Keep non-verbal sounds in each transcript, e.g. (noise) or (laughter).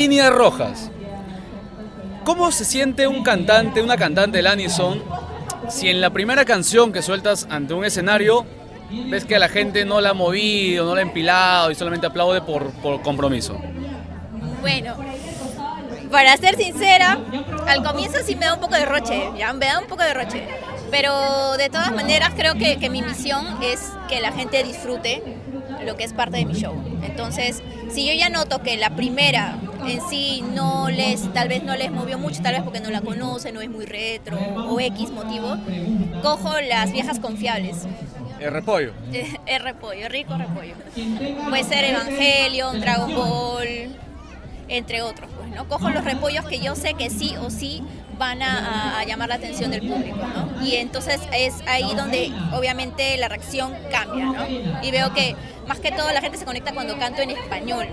Líneas rojas. ¿Cómo se siente un cantante, una cantante del Anison, si en la primera canción que sueltas ante un escenario ves que a la gente no la ha movido, no la ha empilado y solamente aplaude por, por compromiso? Bueno, para ser sincera, al comienzo sí me da un poco de roche, ya me da un poco de roche. Pero de todas maneras creo que, que mi misión es que la gente disfrute lo que es parte de mi show. Entonces, si yo ya noto que la primera en sí no les, tal vez no les movió mucho, tal vez porque no la conocen, no es muy retro o X motivo, cojo las viejas confiables. El repollo. (laughs) El repollo, rico repollo. Puede ser Evangelion, Dragon Ball, entre otros, pues, ¿no? Cojo los repollos que yo sé que sí o sí van a, a, llamar la atención del público, ¿no? Y entonces es ahí donde obviamente la reacción cambia, ¿no? Y veo que más que todo la gente se conecta cuando canto en español.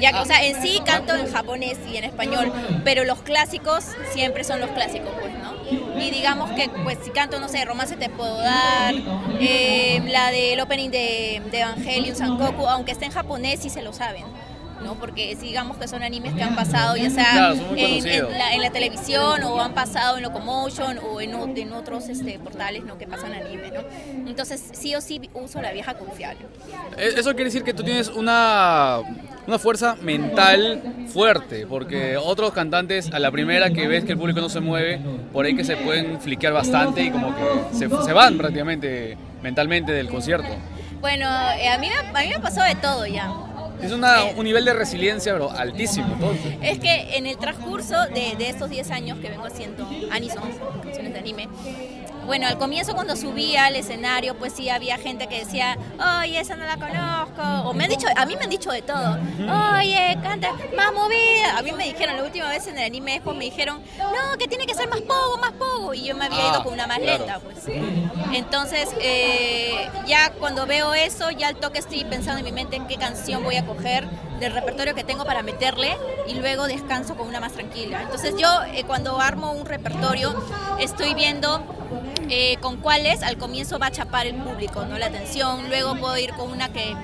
Ya que, o sea, en sí canto en japonés y en español, pero los clásicos siempre son los clásicos, pues, ¿no? Y digamos que, pues, si canto, no sé, Romance te puedo dar, eh, la del opening de, de Evangelion, Sankoku, aunque esté en japonés, sí se lo saben. ¿No? Porque digamos que son animes que han pasado ya sea Claro, en, la, en la televisión o han pasado en Locomotion o en, otros este, portales ¿no? que pasan anime, ¿no? Entonces sí o sí uso la vieja confiable. Eh, Eso quiere decir que tú tienes una, una fuerza mental fuerte, porque otros cantantes a la primera que ves que el público no se mueve, por ahí que se pueden fliquear bastante y como que se, se van prácticamente mentalmente del concierto. Bueno, eh, a, mí me, a mí me pasó de todo ya. Es una, un nivel de resiliencia pero altísimo. entonces. Es que en el transcurso de, de estos 10 años que vengo haciendo Anison, canciones de anime, bueno, al comienzo cuando subía al escenario, pues sí había gente que decía, oye, esa no la conozco. O me han dicho, a mí me han dicho de todo. Oye, canta más movida. A mí me dijeron, la última vez en el anime Expo me dijeron, no, que tiene que ser más pogo, más pogo. Y yo me había Ah, ido con una más lenta, pues. Entonces, eh, ya cuando veo eso, ya al toque estoy pensando en mi mente en qué canción voy a coger del repertorio que tengo para meterle y luego descanso con una más tranquila. Entonces yo eh, cuando armo un repertorio estoy viendo eh, con cuáles al comienzo va a chapar el público, ¿no? La atención, luego puedo ir con una que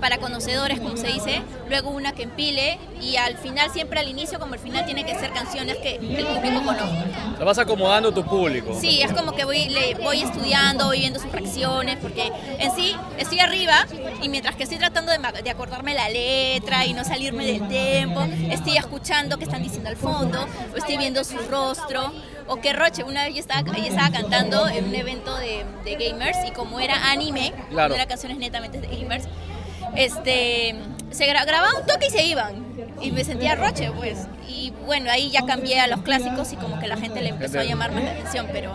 para conocedores, como se dice, luego una que empile y al final, siempre al inicio como al final, tiene que ser canciones que el público conozca. La vas acomodando a tu público. Sí, es como que voy, le, voy estudiando, voy viendo sus fracciones, porque en sí estoy arriba y mientras que estoy tratando de, de acordarme la letra y no salirme del tempo, estoy escuchando qué están diciendo al fondo, o estoy viendo su rostro. O que Roche, una vez yo estaba, ella estaba cantando en un evento de, de gamers y como era anime, Claro. no era canciones netamente de gamers, este, se gra- grababa un toque y se iban. Y me sentía Roche, pues. Y bueno, ahí ya cambié a los clásicos y como que la gente le empezó a llamar más la atención. Pero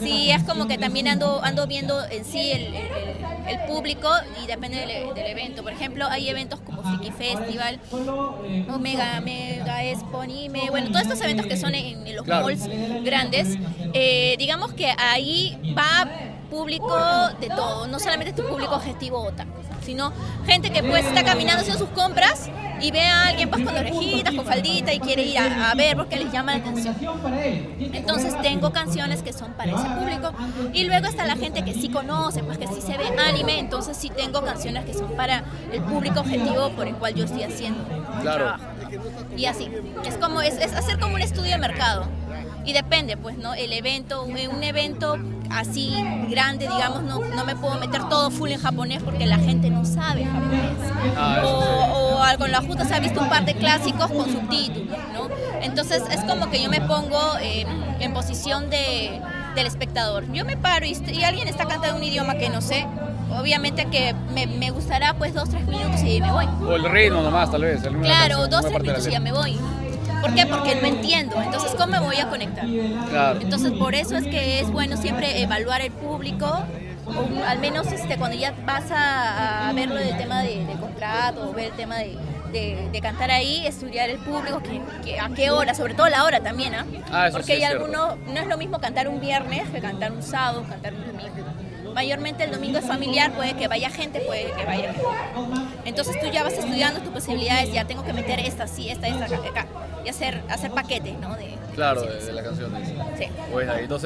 sí, es como que también ando, ando viendo en sí el, el- el público y depende del, del evento. Por ejemplo, hay eventos como Friki Festival, Omega, Mega, Expo, Anime, bueno, todos estos eventos que son en, en los Claro. malls grandes. eh, digamos que ahí va público de todo, no solamente tu público objetivo otaku, sino gente que pues está caminando haciendo sus compras y ve a alguien pues con orejitas, con faldita y quiere ir a, a ver porque les llama la atención. Entonces tengo canciones que son para ese público y luego está la gente que sí conoce, pues que sí se ve anime, entonces sí tengo canciones que son para el público objetivo por el cual yo estoy haciendo mi Claro. trabajo. Y así, es como es, es hacer como un estudio de mercado. Y depende, pues, ¿no? El evento, en un evento así grande, digamos, no, no me puedo meter todo full en japonés porque la gente no sabe japonés. Ah, o, o con la justa se ha visto un par de clásicos con subtítulos, ¿no? Entonces es como que yo me pongo eh, en posición de, del espectador. Yo me paro y, y alguien está cantando un idioma que no sé. Obviamente que me, me gustará pues dos, tres minutos y me voy. O el ritmo nomás, tal vez. Claro, dos, tres minutos y ya me voy. ¿Por qué? Porque no entiendo. Entonces, ¿cómo me voy a conectar? Claro. Entonces, por eso es que es bueno siempre evaluar el público, o al menos este, cuando ya vas a, a verlo del tema de, de contrato, o ver el tema de, de- de cantar ahí, estudiar el público, que, que- a qué hora, sobre todo la hora también, ¿ah? Ah, eso Porque sí hay algunos, no es lo mismo cantar un viernes que cantar un sábado, cantar un domingo. Mayormente el domingo es familiar, puede que vaya gente, puede que vaya. Entonces tú ya vas estudiando tus posibilidades, ya tengo que meter esta, sí, esta, esta, acá, acá, y hacer, hacer paquetes, ¿no? De, Claro, de, de la canción. dice. Sí. Bueno, entonces